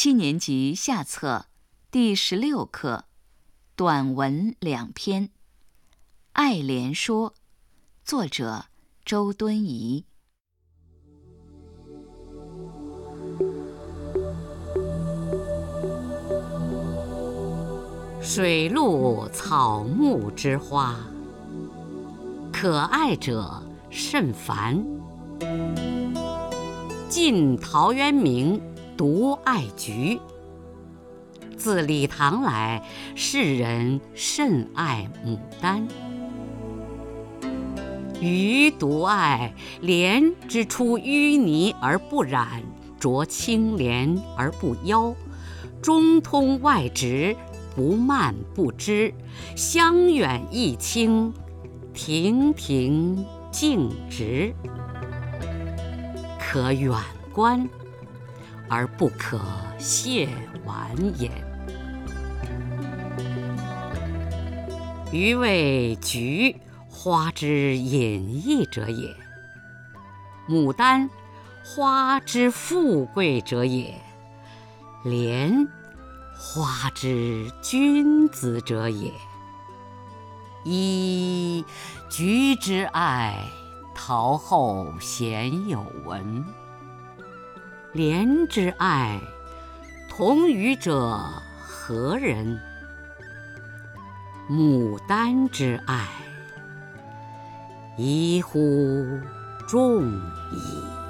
七年级下册第十六课短文两篇，《爱莲说》，作者周敦颐。水陆草木之花，可爱者甚蕃。晋陶渊明独爱菊。自李唐来，世人甚爱牡丹。余独爱莲之出淤泥而不染，濯清涟而不妖，中通外直。不蔓不枝，香远益清，亭亭净植，可远观而不可亵玩焉。余谓菊花之隐逸者也，牡丹花之富贵者也，莲。花之君子者也。噫！菊之爱，陶后鲜有闻。莲之爱，同予者何人？牡丹之爱，宜乎众矣。